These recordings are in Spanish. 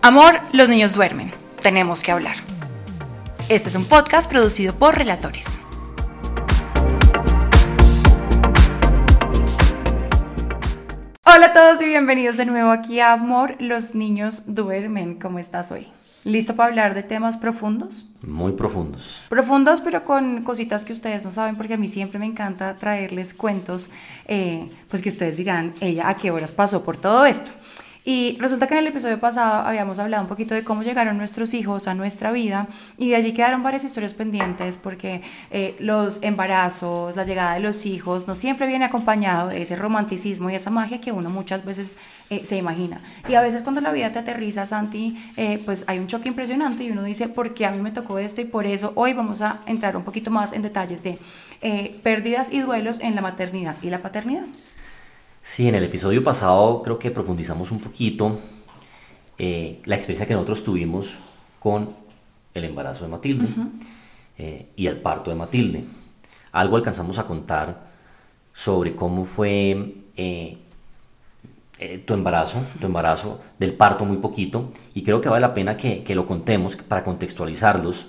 Amor, los niños duermen. Tenemos que hablar. Este es un podcast producido por Relatores. Hola a todos y bienvenidos de nuevo aquí a Amor, los niños duermen. ¿Cómo estás hoy? ¿Listo para hablar de temas profundos? Muy profundos. Profundos, pero con cositas que ustedes no saben, porque a mí siempre me encanta traerles cuentos, eh, pues que ustedes dirán, ella a qué horas pasó por todo esto. Y resulta que en el episodio pasado habíamos hablado un poquito de cómo llegaron nuestros hijos a nuestra vida y de allí quedaron varias historias pendientes porque eh, los embarazos, la llegada de los hijos no siempre viene acompañado de ese romanticismo y esa magia que uno muchas veces eh, se imagina. Y a veces cuando la vida te aterriza, Santi, eh, pues hay un choque impresionante y uno dice, ¿por qué a mí me tocó esto? Y por eso hoy vamos a entrar un poquito más en detalles de pérdidas y duelos en la maternidad y la paternidad. Sí, en el episodio pasado creo que profundizamos un poquito eh, la experiencia que nosotros tuvimos con el embarazo de Matilde eh, y el parto de Matilde. Algo alcanzamos a contar sobre cómo fue eh, tu embarazo, tu embarazo del parto muy poquito, y creo que vale la pena que, lo contemos para contextualizarlos,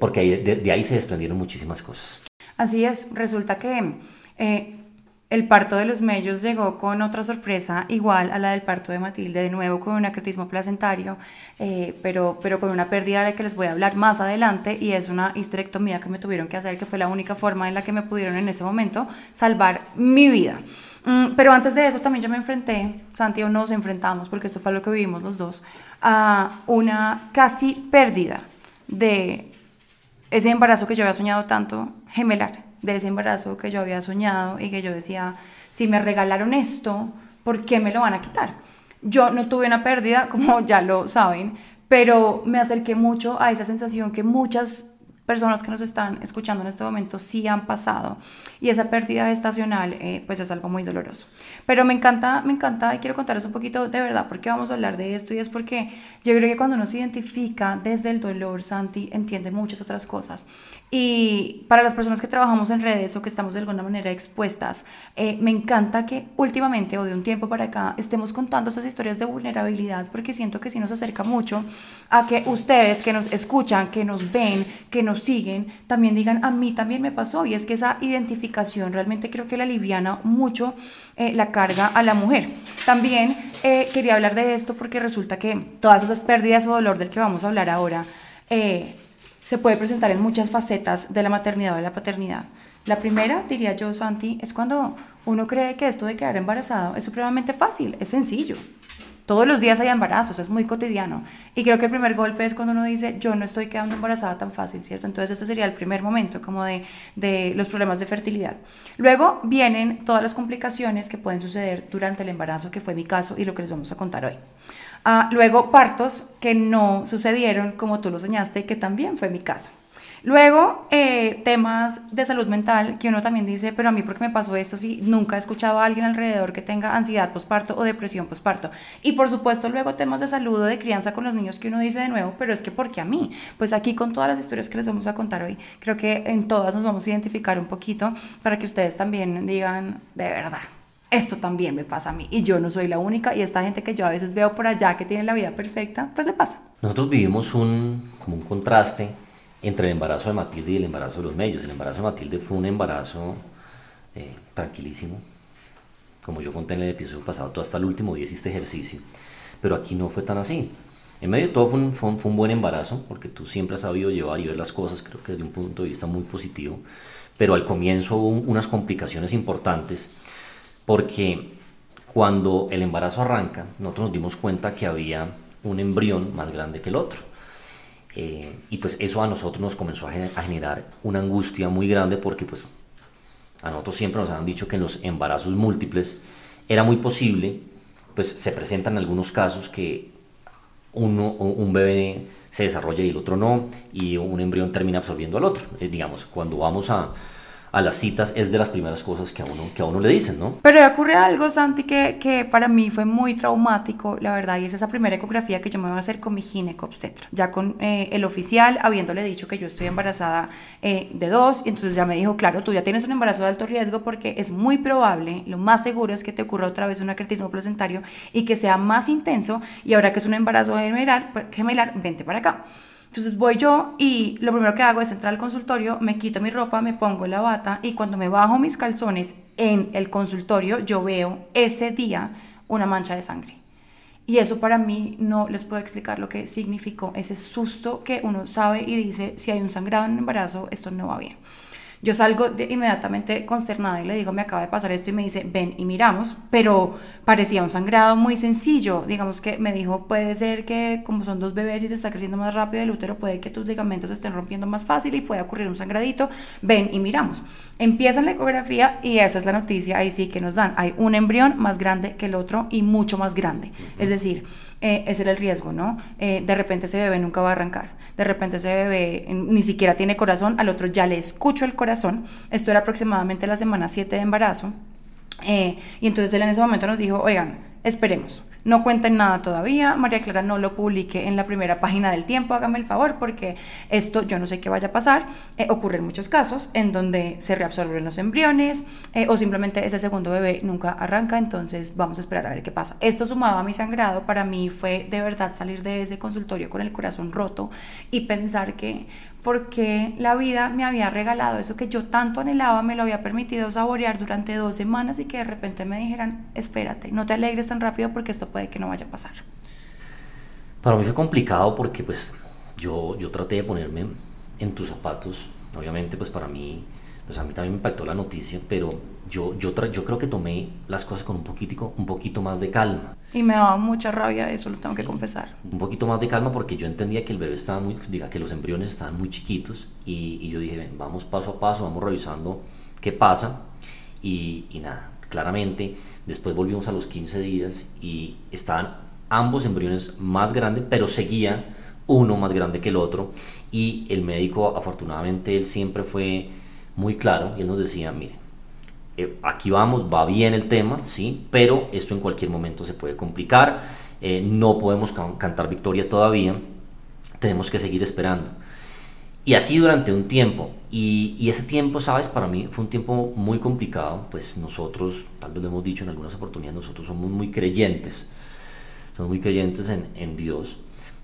porque de, de, ahí se desprendieron muchísimas cosas. Así es, resulta que el parto de los mellos llegó con otra sorpresa igual a la del parto de Matilde, de nuevo con un acretismo placentario, eh, pero, pero con una pérdida de la que les voy a hablar más adelante y es una histerectomía que me tuvieron que hacer, que fue la única forma en la que me pudieron en ese momento salvar mi vida. Mm, pero antes de eso también yo me enfrenté, Santi o nos enfrentamos, porque esto fue lo que vivimos los dos, a una casi pérdida de ese embarazo que yo había soñado tanto gemelar de ese embarazo que yo había soñado y que yo decía, si me regalaron esto, ¿por qué me lo van a quitar? Yo no tuve una pérdida, como ya lo saben, pero me acerqué mucho a esa sensación que muchas personas que nos están escuchando en este momento sí han pasado y esa pérdida estacional eh, pues es algo muy doloroso. Pero me encanta, me encanta y quiero contarles un poquito de verdad porque vamos a hablar de esto y es porque yo creo que cuando uno se identifica desde el dolor, Santi entiende muchas otras cosas. Y para las personas que trabajamos en redes o que estamos de alguna manera expuestas, eh, me encanta que últimamente o de un tiempo para acá estemos contando esas historias de vulnerabilidad porque siento que sí nos acerca mucho a que ustedes que nos escuchan, que nos ven, que nos siguen, también digan, a mí también me pasó. Y es que esa identificación realmente creo que le aliviana mucho eh, la carga a la mujer. También eh, quería hablar de esto porque resulta que todas esas pérdidas o dolor del que vamos a hablar ahora eh, se puede presentar en muchas facetas de la maternidad o de la paternidad. La primera, diría yo, Santi, es cuando uno cree que esto de quedar embarazado es supremamente fácil, es sencillo. Todos los días hay embarazos, es muy cotidiano. Y creo que el primer golpe es cuando uno dice, yo no estoy quedando embarazada tan fácil, ¿cierto? Entonces este sería el primer momento como de, de los problemas de fertilidad. Luego vienen todas las complicaciones que pueden suceder durante el embarazo, que fue mi caso y lo que les vamos a contar hoy. Ah, luego partos que no sucedieron como tú lo soñaste, que también fue mi caso. Luego, eh, temas de salud mental, que uno también dice, pero a mí, ¿por qué me pasó esto si nunca he escuchado a alguien alrededor que tenga ansiedad posparto o depresión posparto? Y por supuesto, luego temas de salud o de crianza con los niños que uno dice de nuevo, pero es que ¿por qué a mí? Pues aquí con todas las historias que les vamos a contar hoy, creo que en todas nos vamos a identificar un poquito para que ustedes también digan, de verdad, esto también me pasa a mí y yo no soy la única y esta gente que yo a veces veo por allá que tiene la vida perfecta, pues le pasa. Nosotros vivimos un, como un contraste entre el embarazo de Matilde y el embarazo de los medios. El embarazo de Matilde fue un embarazo eh, tranquilísimo, como yo conté en el episodio pasado, tú hasta el último día hiciste ejercicio, pero aquí no fue tan así. En medio de todo fue un, fue, un, buen embarazo, porque tú siempre has sabido llevar y ver las cosas, creo que desde un punto de vista muy positivo, pero al comienzo hubo unas complicaciones importantes, porque cuando el embarazo arranca, nosotros nos dimos cuenta que había un embrión más grande que el otro eh, y pues eso a nosotros nos comenzó a generar una angustia muy grande porque pues A nosotros siempre nos han dicho que en los embarazos múltiples era muy posible, pues se presentan algunos casos que uno, un bebé se desarrolla y el otro no, y un embrión termina absorbiendo al otro. Eh, digamos, cuando vamos a, a las citas es de las primeras cosas que a uno, que a uno le dicen, ¿no? Pero ocurre algo, Santi, que, que para mí fue muy traumático, la verdad, y es esa primera ecografía que yo me voy a hacer con mi ginecobstetra, ya con eh, el oficial, habiéndole dicho que yo estoy embarazada eh, de dos, y entonces ya me dijo, claro, tú ya tienes un embarazo de alto riesgo porque es muy probable, lo más seguro es que te ocurra otra vez un acretismo placentario y que sea más intenso, y ahora que es un embarazo gemelar, pues, gemelar vente para acá. Entonces voy yo y lo primero que hago es entrar al consultorio, me quito mi ropa, me pongo la bata y cuando me bajo mis calzones en el consultorio yo veo ese día una mancha de sangre. Y eso para mí no les puedo explicar lo que significó ese susto que uno sabe y dice, si hay un sangrado en el embarazo, esto no va bien. Yo salgo de, inmediatamente consternada y le digo, me acaba de pasar esto y me dice, ven y miramos, pero parecía un sangrado muy sencillo. Digamos que me dijo, puede ser que como son dos bebés y te está creciendo más rápido el útero, puede que tus ligamentos estén rompiendo más fácil y puede ocurrir un sangradito. Ven y miramos. Empieza la ecografía y esa es la noticia, ahí sí que nos dan. Hay un embrión más grande que el otro y mucho más grande. Es decir, eh, ese era el riesgo, ¿no? Eh, de repente ese bebé nunca va a arrancar, de repente ese bebé ni siquiera tiene corazón, al otro ya le escucho el corazón, esto era aproximadamente la semana 7 de embarazo, eh, y entonces él en ese momento nos dijo, oigan, esperemos, no cuenten nada todavía, María Clara no lo publique en la primera página del tiempo, hágame el favor, porque esto yo no sé qué vaya a pasar. Eh, ocurren muchos casos en donde se reabsorben los embriones eh, o simplemente ese segundo bebé nunca arranca, entonces vamos a esperar a ver qué pasa. Esto sumado a mi sangrado, para mí fue de verdad salir de ese consultorio con el corazón roto y pensar que porque la vida me había regalado eso que yo tanto anhelaba, me lo había permitido saborear durante dos semanas y que de repente me dijeran, espérate, no te alegres tan rápido porque esto puede que no vaya a pasar. Para mí fue complicado porque pues yo, yo traté de ponerme en tus zapatos, obviamente pues para mí pues a mí también me impactó la noticia, pero yo, yo, yo creo que tomé las cosas con un poquitico, un poquito más de calma. Y me daba mucha rabia eso, lo tengo que confesar. Un poquito más de calma porque yo entendía que el bebé estaba muy, diga, que los embriones estaban muy chiquitos y, y yo dije, ven, vamos paso a paso, vamos revisando qué pasa y, y nada, claramente después volvimos a los 15 días y estaban ambos embriones más grandes, pero seguía uno más grande que el otro y el médico afortunadamente él siempre fue muy claro y él nos decía, mire, eh, aquí vamos, va bien el tema, sí, pero esto en cualquier momento se puede complicar, eh, no podemos cantar victoria todavía, tenemos que seguir esperando. Y así durante un tiempo, y, y, ese tiempo, sabes, para mí fue un tiempo muy complicado, pues nosotros, tal vez lo hemos dicho en algunas oportunidades, nosotros somos muy creyentes, somos muy creyentes en, en Dios,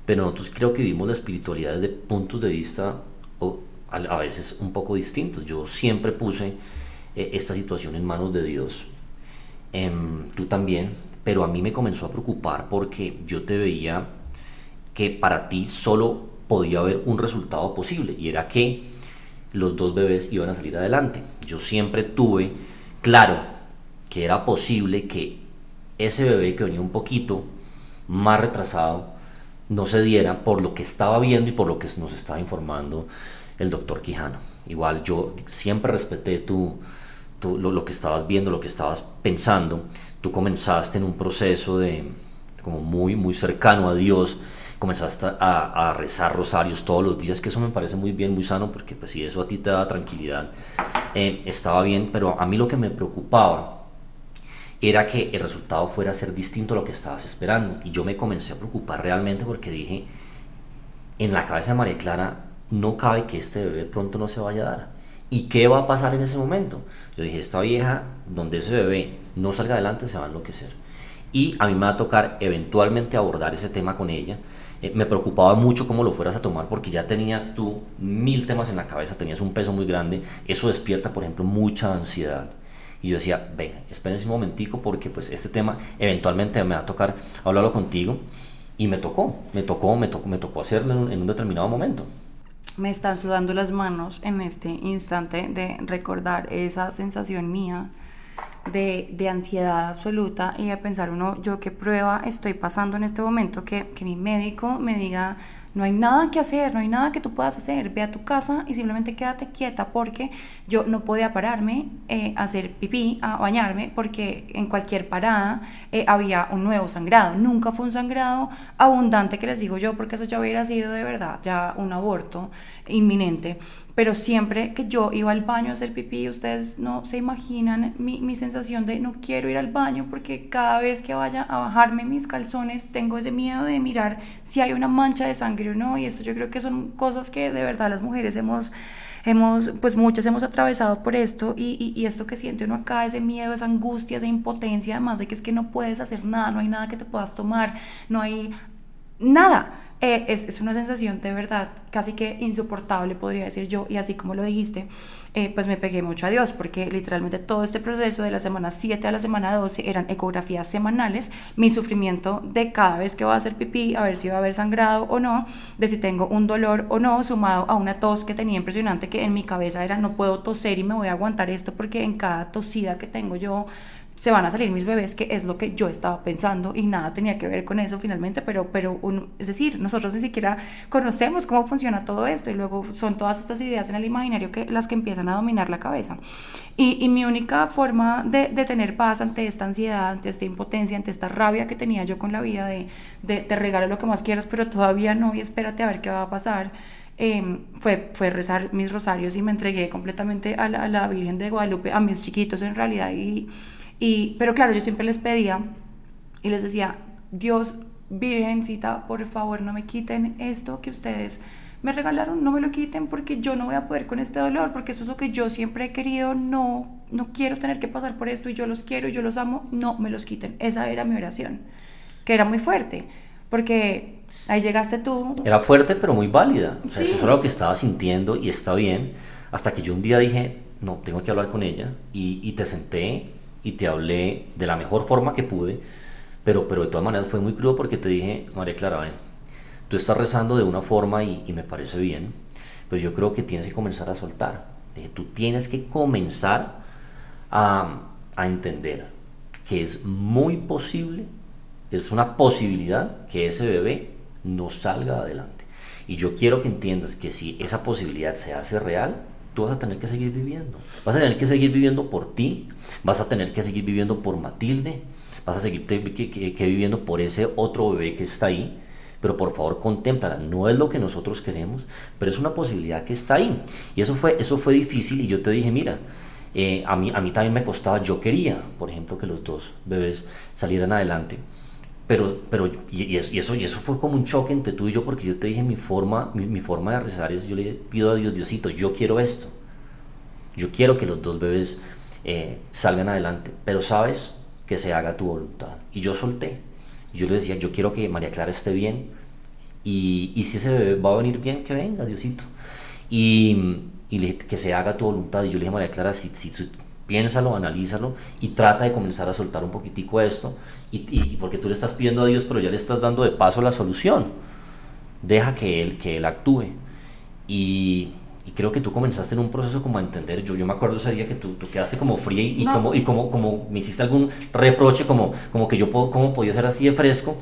pero nosotros creo que vivimos la espiritualidad desde puntos de vista a, veces un poco distintos. Yo siempre puse eh, esta situación en manos de Dios, em, tú también, pero a mí me comenzó a preocupar porque yo te veía que para ti solo podía haber un resultado posible y era que los dos bebés iban a salir adelante. Yo siempre tuve claro que era posible que ese bebé que venía un poquito más retrasado no se diera por lo que estaba viendo y por lo que nos estaba informando el doctor Quijano. Igual yo siempre respeté tu, lo, que estabas viendo, lo que estabas pensando. Tú comenzaste en un proceso de como muy, muy cercano a Dios. Comenzaste a, rezar rosarios todos los días, que eso me parece muy bien, muy sano, porque pues si eso a ti te da tranquilidad, eh, estaba bien, pero a mí lo que me preocupaba era que el resultado fuera a ser distinto a lo que estabas esperando. Y yo me comencé a preocupar realmente porque dije, en la cabeza de María Clara no cabe que este bebé pronto no se vaya a dar. ¿Y qué va a pasar en ese momento? Yo dije, esta vieja, donde ese bebé no salga adelante, se va a enloquecer. Y a mí me va a tocar eventualmente abordar ese tema con ella. Eh, me preocupaba mucho cómo lo fueras a tomar porque ya tenías tú mil temas en la cabeza, tenías un peso muy grande. Eso despierta, por ejemplo, mucha ansiedad. Y yo decía, venga, espérense un momentico porque pues este tema eventualmente me va a tocar hablarlo contigo. Y me tocó, me tocó, me tocó, me tocó hacerlo en un determinado momento me están sudando las manos en este instante de recordar esa sensación mía de, de, ansiedad absoluta y de pensar uno, yo qué prueba estoy pasando en este momento, que, que mi médico me diga, No hay nada que hacer, no hay nada que tú puedas hacer. Ve a tu casa y simplemente quédate quieta porque yo no podía pararme eh, a hacer pipí, a bañarme, porque en cualquier parada eh, había un nuevo sangrado. Nunca fue un sangrado abundante que les digo yo, porque eso ya hubiera sido de verdad ya un aborto inminente pero siempre que yo iba al baño a hacer pipí, ustedes no se imaginan mi, mi, sensación de no quiero ir al baño porque cada vez que vaya a bajarme mis calzones tengo ese miedo de mirar si hay una mancha de sangre o no y esto yo creo que son cosas que de verdad las mujeres hemos hemos, pues muchas hemos atravesado por esto y, y, y, esto que siente uno acá, ese miedo, esa angustia, esa impotencia, además de que es que no puedes hacer nada, no hay nada que te puedas tomar, no hay nada. Eh, es, es, una sensación de verdad casi que insoportable, podría decir yo, y así como lo dijiste, eh, pues me pegué mucho a Dios, porque literalmente todo este proceso de la semana 7 a la semana 12 eran ecografías semanales, mi sufrimiento de cada vez que voy a hacer pipí, a ver si va a haber sangrado o no, de si tengo un dolor o no, sumado a una tos que tenía impresionante, que en mi cabeza era no puedo toser y me voy a aguantar esto, porque en cada tosida que tengo yo se van a salir mis bebés, que es lo que yo estaba pensando y nada tenía que ver con eso finalmente, pero, pero es decir, nosotros ni siquiera conocemos cómo funciona todo esto y luego son todas estas ideas en el imaginario que las que empiezan a dominar la cabeza. Y, y mi única forma de, de, tener paz ante esta ansiedad, ante esta impotencia, ante esta rabia que tenía yo con la vida de, de te regalo lo que más quieras, pero todavía no y espérate a ver qué va a pasar. Eh, fue, fue rezar mis rosarios y me entregué completamente a la, a la Virgen de Guadalupe, a mis chiquitos en realidad y y, pero claro, yo siempre les pedía y les decía, Dios, Virgencita, por favor no me quiten esto que ustedes me regalaron, no me lo quiten porque yo no voy a poder con este dolor, porque eso es lo que yo siempre he querido, no, no quiero tener que pasar por esto y yo los quiero y yo los amo, no me los quiten. Esa era mi oración, que era muy fuerte, porque ahí llegaste tú. Era fuerte pero muy válida, o sea, eso es lo que estaba sintiendo y está bien, hasta que yo un día dije, no, tengo que hablar con ella y, y te senté y te hablé de la mejor forma que pude, pero, pero de todas maneras fue muy crudo porque te dije, María Clara, ven, tú estás rezando de una forma y, y me parece bien, pero yo creo que tienes que comenzar a soltar. Dije, tú tienes que comenzar a, a entender que es muy posible, es una posibilidad que ese bebé no salga adelante. Y yo quiero que entiendas que si esa posibilidad se hace real, tú vas a tener que seguir viviendo. Vas a tener que seguir viviendo por ti, vas a tener que seguir viviendo por Matilde, vas a seguir viviendo por ese otro bebé que está ahí. Pero por favor, contémplala. No es lo que nosotros queremos, pero es una posibilidad que está ahí. Y eso fue, eso fue difícil y yo te dije, mira, eh, a, mí, a mí también me costaba, yo quería, por ejemplo, que los dos bebés salieran adelante. Pero, pero y, eso, y eso fue como un choque entre tú y yo, porque yo te dije mi forma, mi, forma de rezar es, yo le pido a Dios, Diosito, yo quiero esto. Yo quiero que los dos bebés eh, salgan adelante, pero sabes que se haga tu voluntad. Y yo solté. Yo le decía, yo quiero que María Clara esté bien, y, y si ese bebé va a venir bien, que venga, Diosito. Y, y le, que se haga tu voluntad. Y yo le dije, María Clara, si, si, piénsalo, analízalo y trata de comenzar a soltar un poquitico esto, y, y, porque tú le estás pidiendo a Dios, pero ya le estás dando de paso la solución. Deja que Él, que él actúe. Y, y creo que tú comenzaste en un proceso como a entender, yo, yo me acuerdo ese día que tú, tú quedaste como fría y, como, y como, como me hiciste algún reproche, como, como que yo puedo, como podía ser así de fresco,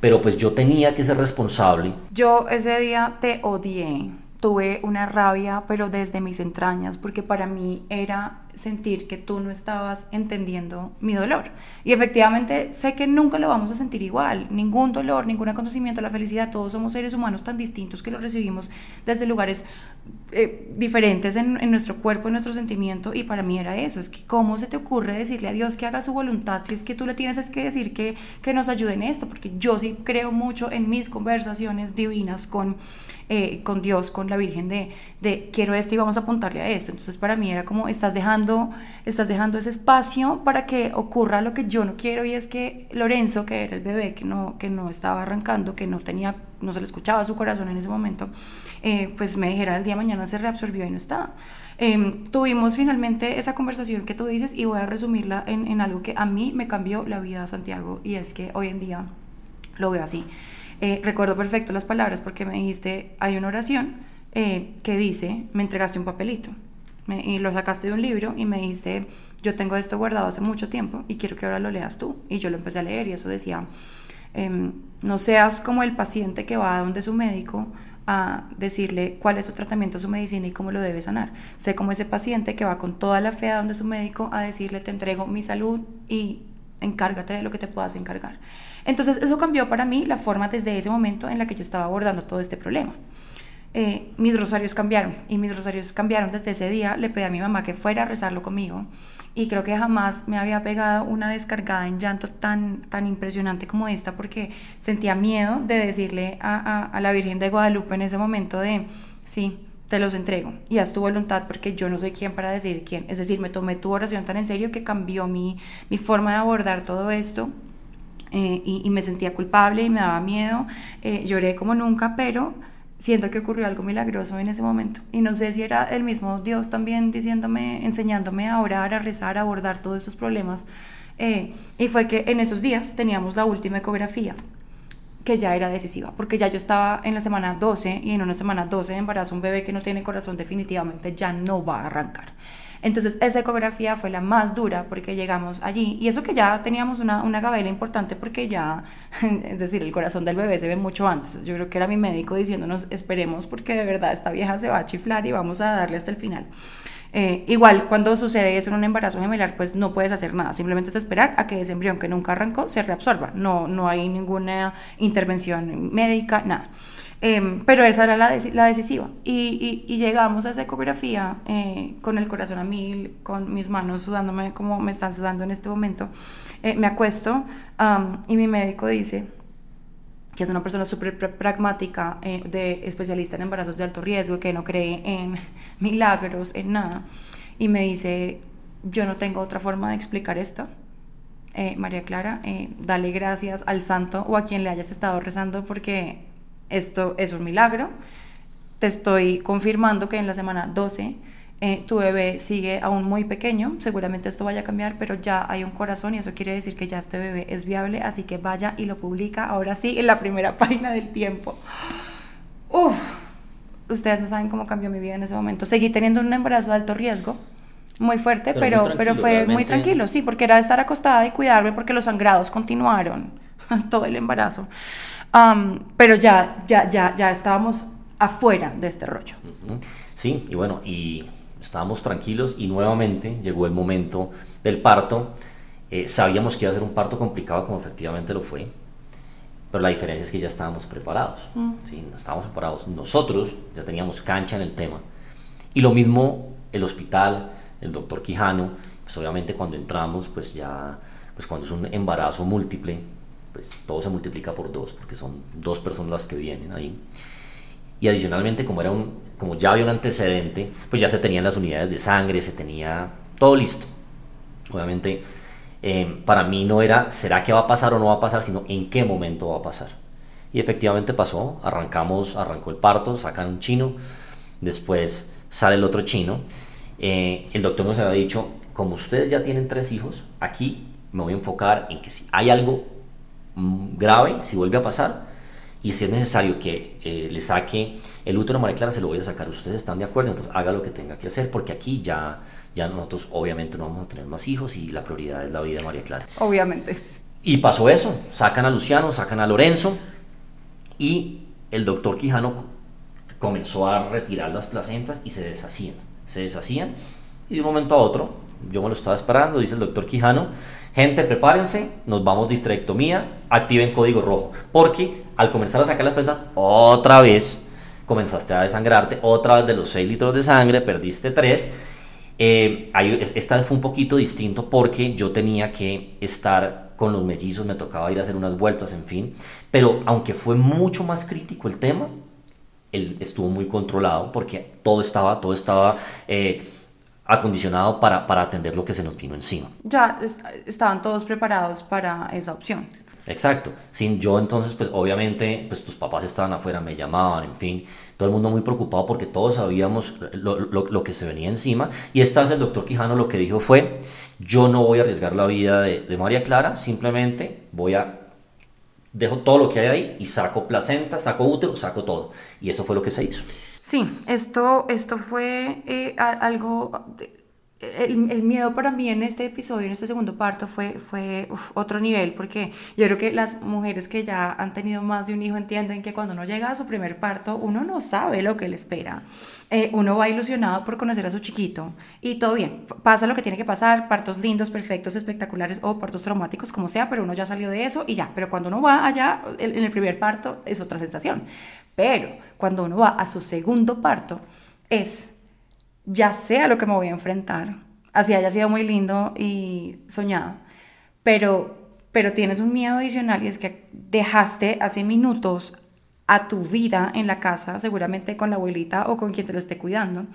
pero pues yo tenía que ser responsable. Yo ese día te odié, tuve una rabia, pero desde mis entrañas, porque para mí era sentir que tú no estabas entendiendo mi dolor. Y efectivamente sé que nunca lo vamos a sentir igual, ningún dolor, ningún acontecimiento, la felicidad, todos somos seres humanos tan distintos que lo recibimos desde lugares eh, diferentes en, en, nuestro cuerpo, en nuestro sentimiento, y para mí era eso, es que cómo se te ocurre decirle a Dios que haga su voluntad, si es que tú le tienes que decir que, que nos ayude en esto, porque yo sí creo mucho en mis conversaciones divinas con, eh, con Dios, con la Virgen, de, de quiero esto y vamos a apuntarle a esto. Entonces para mí era como, estás dejando estás dejando ese espacio para que ocurra lo que yo no quiero y es que Lorenzo, que era el bebé que no, que no estaba arrancando, que no tenía, no se le escuchaba su corazón en ese momento, eh, pues me dijera el día de mañana se reabsorbió y no está. Em, tuvimos finalmente esa conversación que tú dices y voy a resumirla en, en algo que a mí me cambió la vida, Santiago, y es que hoy en día lo veo así. Eh, recuerdo perfecto las palabras porque me dijiste, hay una oración eh, que dice, me entregaste un papelito y lo sacaste de un libro y me dijiste, yo tengo esto guardado hace mucho tiempo y quiero que ahora lo leas tú. Y yo lo empecé a leer y eso decía, Em, no seas como el paciente que va a donde su médico a decirle cuál es su tratamiento, su medicina y cómo lo debe sanar. Sé como ese paciente que va con toda la fe a donde su médico a decirle te entrego mi salud y encárgate de lo que te puedas encargar. Entonces eso cambió para mí la forma desde ese momento en la que yo estaba abordando todo este problema. Eh, mis rosarios cambiaron y mis rosarios cambiaron desde ese día. Le pedí a mi mamá que fuera a rezarlo conmigo y creo que jamás me había pegado una descargada en llanto tan, tan impresionante como esta porque sentía miedo de decirle a, a, la Virgen de Guadalupe en ese momento de, sí, te los entrego y haz tu voluntad porque yo no soy quien para decir quién. Es decir, me tomé tu oración tan en serio que cambió mi, mi forma de abordar todo esto. Eh, y, me sentía culpable y me daba miedo, eh, lloré como nunca, pero siento que ocurrió algo milagroso en ese momento. Y no sé si era el mismo Dios también diciéndome, enseñándome a orar, a rezar, a abordar todos estos problemas. Eh, y fue que en esos días teníamos la última ecografía, que ya era decisiva, porque ya yo estaba en la semana 12 y en una semana 12 de embarazo un bebé que no tiene corazón definitivamente ya no va a arrancar. Entonces esa ecografía fue la más dura porque llegamos allí y eso que ya teníamos una, una gabela importante porque ya, es decir, el corazón del bebé se ve mucho antes. Yo creo que era mi médico diciéndonos esperemos porque de verdad esta vieja se va a chiflar y vamos a darle hasta el final. Eh, igual, cuando sucede eso en un embarazo gemelar, pues no puedes hacer nada, simplemente es esperar a que ese embrión que nunca arrancó se reabsorba. No, no hay ninguna intervención médica, nada. Em, pero esa era la, la decisiva. Y, y, llegamos a esa ecografía eh, con el corazón a mil, con mis manos sudándome como me están sudando en este momento. Eh, me acuesto y mi médico dice, que es una persona súper pragmática, eh, de especialista en embarazos de alto riesgo, que no cree en milagros, en nada, y me dice, yo no tengo otra forma de explicar esto. María Clara, dale gracias al santo o a quien le hayas estado rezando porque esto es un milagro. Te estoy confirmando que en la semana 12 eh, tu bebé sigue aún muy pequeño, seguramente esto vaya a cambiar, pero ya hay un corazón y eso quiere decir que ya este bebé es viable, así que vaya y lo publica ahora sí en la primera página del tiempo. Uf, ustedes no saben cómo cambió mi vida en ese momento. Seguí teniendo un embarazo de alto riesgo, muy fuerte, pero, pero, fue muy tranquilo, sí, porque era estar acostada y cuidarme porque los sangrados continuaron todo el embarazo pero ya, ya, ya, ya estábamos afuera de este rollo. Sí, y bueno, y estábamos tranquilos y nuevamente llegó el momento del parto. Eh, sabíamos que iba a ser un parto complicado como efectivamente lo fue, pero la diferencia es que ya estábamos preparados. Mm. ¿sí? Estábamos preparados. Nosotros ya teníamos cancha en el tema. Y lo mismo el hospital, el doctor Quijano, pues obviamente cuando entramos, pues ya, pues cuando es un embarazo múltiple, pues todo se multiplica por dos, porque son dos personas las que vienen ahí. Y adicionalmente, como, era un, como ya había un antecedente, pues ya se tenían las unidades de sangre, se tenía todo listo. Obviamente, eh, para mí no era, ¿será que va a pasar o no va a pasar? Sino, ¿en qué momento va a pasar? Y efectivamente pasó, arrancamos, arrancó el parto, sacan un chino, después sale el otro chino. Eh, el doctor nos había dicho, como ustedes ya tienen tres hijos, aquí me voy a enfocar en que si hay algo grave, si vuelve a pasar, y si es necesario que eh, le saque el útero a María Clara, se lo voy a sacar. Ustedes están de acuerdo, entonces haga lo que tenga que hacer, porque aquí ya, ya nosotros obviamente no vamos a tener más hijos y la prioridad es la vida de María Clara. Obviamente. Y pasó eso, sacan a Luciano, sacan a Lorenzo, y el doctor Quijano comenzó a retirar las placentas y se deshacían, se deshacían, y de un momento a otro, yo me lo estaba esperando, dice el doctor Quijano, Gente, prepárense, nos vamos distractomía, activen código rojo, porque al comenzar a sacar las plantas, otra vez comenzaste a desangrarte, otra vez de los 6 litros de sangre, perdiste 3. Eh, esta vez fue un poquito distinto porque yo tenía que estar con los mellizos, me tocaba ir a hacer unas vueltas, en fin. Pero aunque fue mucho más crítico el tema, él estuvo muy controlado porque todo estaba, todo estaba eh, acondicionado para, para atender lo que se nos vino encima. Ya estaban todos preparados para esa opción. Exacto. Sin yo entonces, pues obviamente, pues tus papás estaban afuera, me llamaban, en fin, todo el mundo muy preocupado porque todos sabíamos lo, lo, lo que se venía encima. Y esta vez el doctor Quijano lo que dijo fue, yo no voy a arriesgar la vida de, de María Clara, simplemente voy a dejo todo lo que hay ahí y saco placenta, saco útero, saco todo. Y eso fue lo que se hizo. Sí, esto, esto fue eh, algo el, el, miedo para mí en este episodio, en este segundo parto, fue, fue otro nivel, porque yo creo que las mujeres que ya han tenido más de un hijo entienden que cuando uno llega a su primer parto, uno no sabe lo que le espera. Eh, uno va ilusionado por conocer a su chiquito y todo bien, pasa lo que tiene que pasar, partos lindos, perfectos, espectaculares o partos traumáticos, como sea, pero uno ya salió de eso y ya, pero cuando uno va allá, en el primer parto es otra sensación, pero cuando uno va a su segundo parto, es ya sé a lo que me voy a enfrentar, así haya sido muy lindo y soñado, pero, pero tienes un miedo adicional y es que dejaste hace minutos a tu vida en la casa, seguramente con la abuelita o con quien te lo esté cuidando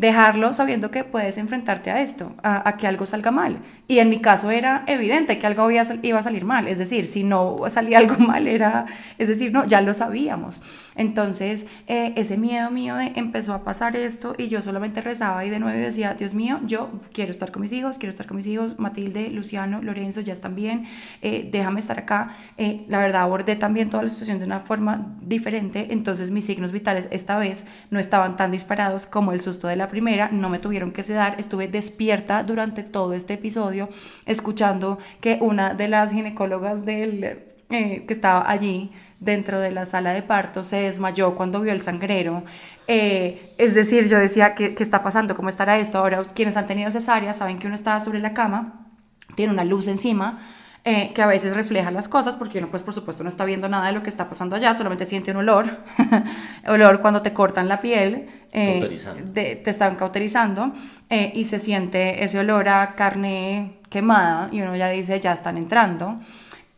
dejarlo sabiendo que puedes enfrentarte a esto, a, que algo salga mal. Y en mi caso era evidente que algo iba iba a salir mal, es decir, si no salía algo mal era, es decir, no, ya lo sabíamos. Entonces, eh, ese miedo mío empezó a pasar esto y yo solamente rezaba y de nuevo decía, Dios mío, yo quiero estar con mis hijos, quiero estar con mis hijos, Matilde, Luciano, Lorenzo ya están bien, eh, déjame estar acá. Eh, la verdad, abordé también toda la situación de una forma diferente, entonces mis signos vitales esta vez no estaban tan disparados como el susto de la primera, no me tuvieron que sedar, estuve despierta durante todo este episodio escuchando que una de las ginecólogas del, eh, que estaba allí dentro de la sala de parto se desmayó cuando vio el sangrero. Eh, es decir, yo decía, ¿qué, ¿qué está pasando? ¿Cómo estará esto? Ahora, quienes han tenido cesárea saben que uno está sobre la cama, tiene una luz encima, eh, que a veces refleja las cosas, porque uno pues por supuesto no está viendo nada de lo que está pasando allá, solamente siente un olor, olor cuando te cortan la piel, eh, te están cauterizando eh, y se siente ese olor a carne quemada y uno ya dice ya están entrando.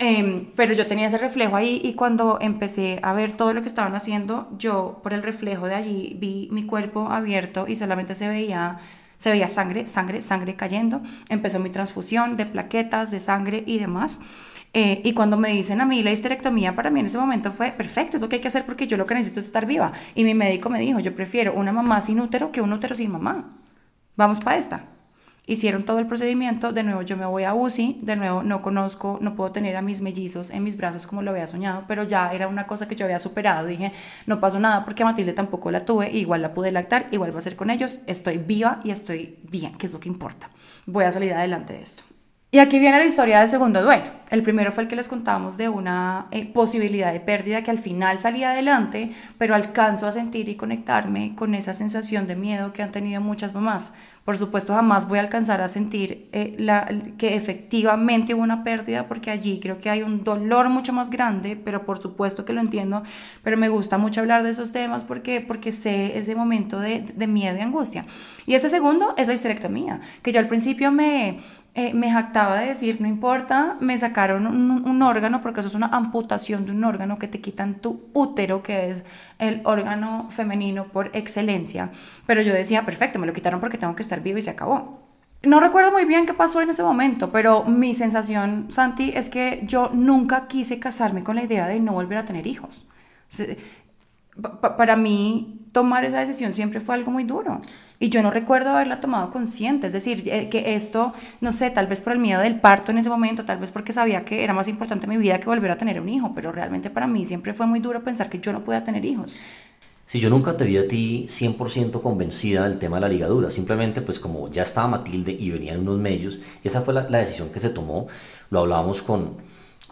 Em, pero yo tenía ese reflejo ahí y cuando empecé a ver todo lo que estaban haciendo, yo por el reflejo de allí vi mi cuerpo abierto y solamente se veía se veía sangre, sangre, sangre cayendo. Empezó mi transfusión de plaquetas, de sangre y demás. Eh, y cuando me dicen a mí la histerectomía, para mí en ese momento fue perfecto, es lo que hay que hacer porque yo lo que necesito es estar viva. Y mi médico me dijo, yo prefiero una mamá sin útero que un útero sin mamá. Vamos para esta. Hicieron todo el procedimiento, de nuevo yo me voy a UCI, de nuevo no conozco, no puedo tener a mis mellizos en mis brazos como lo había soñado, pero ya era una cosa que yo había superado. Dije, no pasó nada porque a Matilde tampoco la tuve, igual la pude lactar, igual va a ser con ellos, estoy viva y estoy bien, que es lo que importa. Voy a salir adelante de esto. Y aquí viene la historia del segundo duelo. El primero fue el que les contábamos de una eh, posibilidad de pérdida que al final salía adelante, pero alcanzo a sentir y conectarme con esa sensación de miedo que han tenido muchas mamás. Por supuesto, jamás voy a alcanzar a sentir eh, la, que efectivamente hubo una pérdida, porque allí creo que hay un dolor mucho más grande, pero por supuesto que lo entiendo, pero me gusta mucho hablar de esos temas porque, porque sé ese momento de, de miedo y angustia. Y ese segundo es la histerectomía, que yo al principio me, eh, me jactaba de decir, no importa, me sacaron un, un, órgano, porque eso es una amputación de un órgano que te quitan tu útero, que es el órgano femenino por excelencia. Pero yo decía, perfecto, me lo quitaron porque tengo que estar vivo y se acabó. No recuerdo muy bien qué pasó en ese momento, pero mi sensación, Santi, es que yo nunca quise casarme con la idea de no volver a tener hijos. para mí, tomar esa decisión siempre fue algo muy duro. Y yo no recuerdo haberla tomado consciente. Es decir, eh, que esto, no sé, tal vez por el miedo del parto en ese momento, tal vez porque sabía que era más importante mi vida que volver a tener un hijo, pero realmente para mí siempre fue muy duro pensar que yo no podía tener hijos. Si yo nunca te vi a ti 100% convencida del tema de la ligadura, simplemente pues como ya estaba Matilde y venían unos medios, esa fue la, la decisión que se tomó, lo hablábamos con,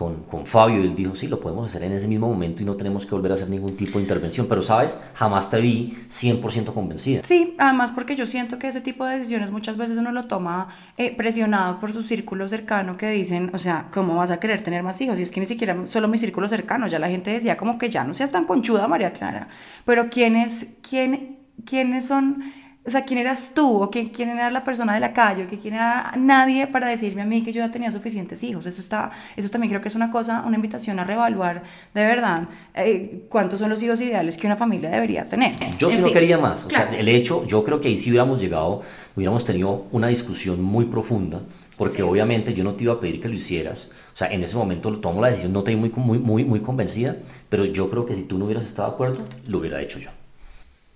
con, con, Fabio él dijo, sí, lo podemos hacer en ese mismo momento y no tenemos que volver a hacer ningún tipo de intervención, pero sabes, jamás te vi 100% convencida. Sí, además porque yo siento que ese tipo de decisiones muchas veces uno lo toma eh, presionado por su círculo cercano que dicen, o sea, ¿cómo vas a querer tener más hijos? Y es que ni siquiera solo mi círculo cercano, ya la gente decía como que ya no seas tan conchuda, María Clara, pero ¿quiénes, quién, quiénes son o sea, ¿quién eras tú? ¿O quién, quién era la persona de la calle? ¿O quién era nadie para decirme a mí que yo ya tenía suficientes hijos? Eso, está, eso también creo que es una cosa, una invitación a reevaluar de verdad eh, cuántos son los hijos ideales que una familia debería tener. Yo sí no quería más. O claro. sea, el hecho, yo creo que ahí sí hubiéramos llegado, hubiéramos tenido una discusión muy profunda, porque sí. obviamente yo no te iba a pedir que lo hicieras. O sea, en ese momento tomo la decisión, no te muy, muy, muy, muy convencida, pero yo creo que si tú no hubieras estado de acuerdo, lo hubiera hecho yo.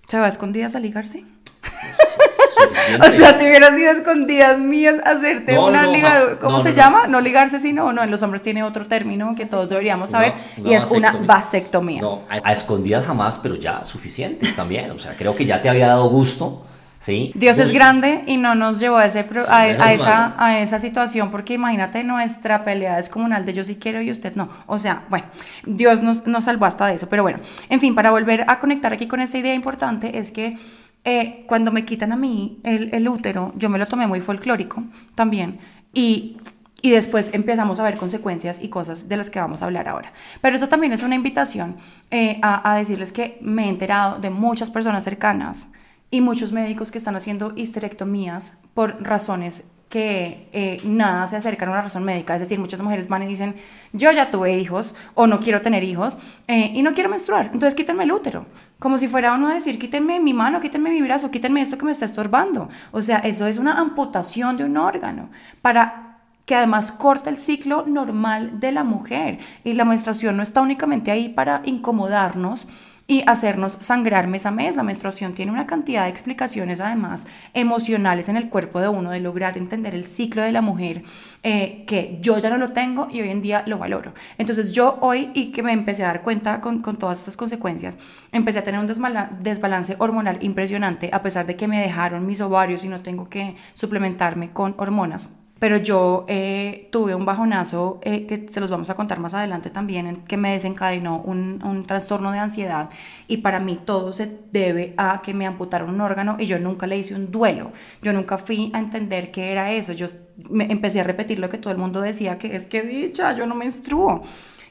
¿Se va a escondidas a ligarse? o sea, te hubieras ido escondidas mías a hacerte no, una no, ligadura. ¿Cómo no, se llama? No ligarse, sino, no, en los hombres tiene otro término que todos deberíamos saber y es una vasectomía. No, a, a, escondidas jamás, pero ya suficiente también. O sea, creo que ya te había dado gusto ¿sí? Dios es grande y no nos llevó a, ese, pro- Sí, a, menos a esa, a esa situación, porque imagínate, nuestra pelea es comunal de yo sí quiero y usted no. O sea, bueno, Dios nos, nos salvó hasta de eso. Pero bueno, en fin, para volver a conectar aquí con esta idea importante es que eh, cuando me quitan a mí el, el útero, yo me lo tomé muy folclórico también. Y y después empezamos a ver consecuencias y cosas de las que vamos a hablar ahora. Pero eso también es una invitación eh, a, a decirles que me he enterado de muchas personas cercanas y muchos médicos que están haciendo histerectomías por razones que eh, nada se acercan a una razón médica. Es decir, muchas mujeres van y dicen, yo ya tuve hijos o no quiero tener hijos eh, y no quiero menstruar, entonces quítenme el útero. Como si fuera uno a decir, quítenme mi mano, quítenme mi brazo, quítenme esto que me está estorbando. O sea, eso es una amputación de un órgano para que además corta el ciclo normal de la mujer. Y la menstruación no está únicamente ahí para incomodarnos y hacernos sangrar mes a mes. La menstruación tiene una cantidad de explicaciones además emocionales en el cuerpo de uno, de lograr entender el ciclo de la mujer, eh, que yo ya no lo tengo y hoy en día lo valoro. Entonces yo hoy, y que me empecé a dar cuenta con, con todas estas consecuencias, empecé a tener un desbalance hormonal impresionante, a pesar de que me dejaron mis ovarios y no tengo que suplementarme con hormonas. Pero yo eh, tuve un bajonazo eh, que se los vamos a contar más adelante también, que me desencadenó un, un trastorno de ansiedad y para mí todo se debe a que me amputaron un órgano y yo nunca le hice un duelo. Yo nunca fui a entender qué era eso. Yo me empecé a repetir lo que todo el mundo decía, que es que dicha, yo no menstruo.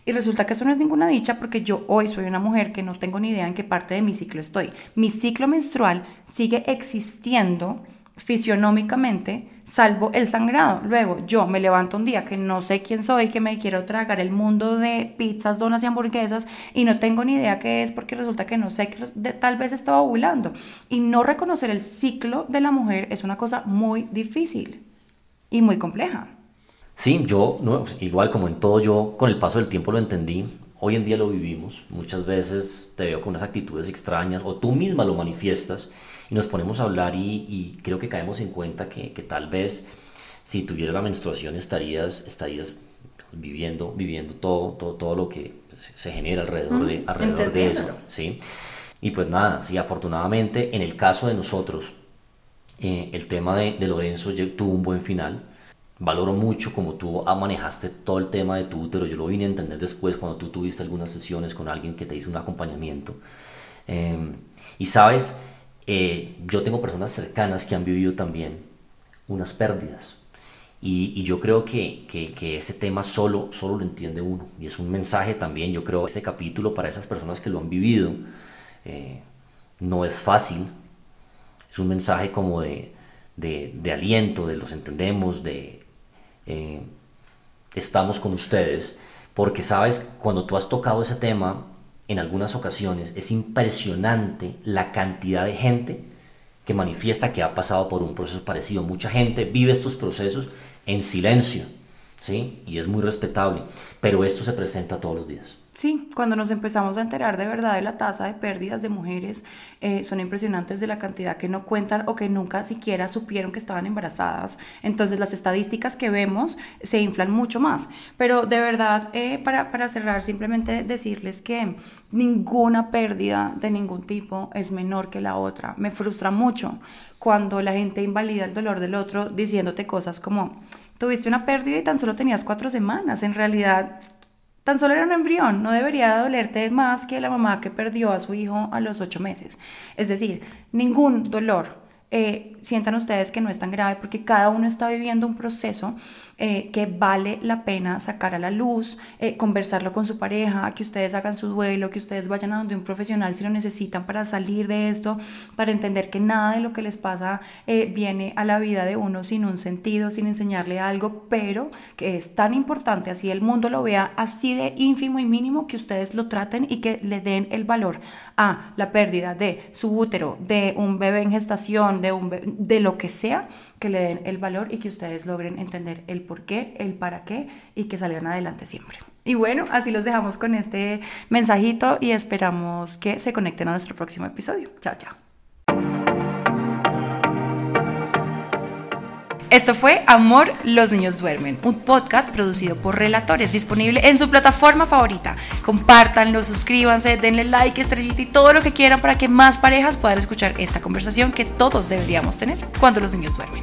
Y resulta que eso no es ninguna dicha porque yo hoy soy una mujer que no tengo ni idea en qué parte de mi ciclo estoy. Mi ciclo menstrual sigue existiendo fisionómicamente, salvo el sangrado. Luego yo me levanto un día que no sé quién soy, que me quiero tragar el mundo de pizzas, donas y hamburguesas y no tengo ni idea qué es porque resulta que no sé que tal vez estaba ovulando. Y no reconocer el ciclo de la mujer es una cosa muy difícil y muy compleja. Sí, yo, no, igual como en todo, yo con el paso del tiempo lo entendí. Hoy en día lo vivimos. Muchas veces te veo con unas actitudes extrañas o tú misma lo manifiestas y nos ponemos a hablar y, y creo que caemos en cuenta que, que tal vez si tuvieras la menstruación estarías, estarías viviendo, viviendo todo, todo, todo lo que se, genera alrededor, de, alrededor de eso. ¿sí? Y pues nada, sí, afortunadamente en el caso de nosotros, eh, el tema de, de Lorenzo tuvo un buen final. Valoro mucho como tú manejaste todo el tema de tu útero. Yo lo vine a entender después cuando tú tuviste algunas sesiones con alguien que te hizo un acompañamiento. Eh, y sabes, eh, yo tengo personas cercanas que han vivido también unas pérdidas. Y, y yo creo que, que- que ese tema solo, solo lo entiende uno. Y es un mensaje también, yo creo, este capítulo para esas personas que lo han vivido. Eh, no es fácil, es un mensaje como de, de- de aliento, de los entendemos, de eh, estamos con ustedes, porque sabes, cuando tú has tocado ese tema, en algunas ocasiones es impresionante la cantidad de gente que manifiesta que ha pasado por un proceso parecido. Mucha gente vive estos procesos en silencio, ¿sí? Y es muy respetable, pero esto se presenta todos los días. Sí, cuando nos empezamos a enterar de verdad de la tasa de pérdidas de mujeres, eh, son impresionantes de la cantidad que no cuentan o que nunca siquiera supieron que estaban embarazadas. Entonces las estadísticas que vemos se inflan mucho más. Pero de verdad, eh, para, para cerrar, simplemente decirles que ninguna pérdida de ningún tipo es menor que la otra. Me frustra mucho cuando la gente invalida el dolor del otro diciéndote cosas como... Tuviste una pérdida y tan solo tenías cuatro semanas. En realidad, Tan solo era un embrión, no debería dolerte más que la mamá que perdió a su hijo a los ocho meses. Es decir, ningún dolor. Eh, sientan ustedes que no es tan grave porque cada uno está viviendo un proceso eh, que vale la pena sacar a la luz, eh, conversarlo con su pareja, que ustedes hagan su duelo, que ustedes vayan a donde un profesional si lo necesitan para salir de esto, para entender que nada de lo que les pasa eh, viene a la vida de uno sin un sentido, sin enseñarle algo, pero que es tan importante, así el mundo lo vea así de ínfimo y mínimo, que ustedes lo traten y que le den el valor a la pérdida de su útero, de un bebé en gestación, de, un de lo que sea, que le den el valor y que ustedes logren entender el por qué, el para qué y que salgan adelante siempre. Y bueno, así los dejamos con este mensajito y esperamos que se conecten a nuestro próximo episodio. Chao, chao. Esto fue Amor, los niños duermen, un podcast producido por Relatores, disponible en su plataforma favorita. Compártanlo, suscríbanse, denle like, estrellita y todo lo que quieran para que más parejas puedan escuchar esta conversación que todos deberíamos tener cuando los niños duermen.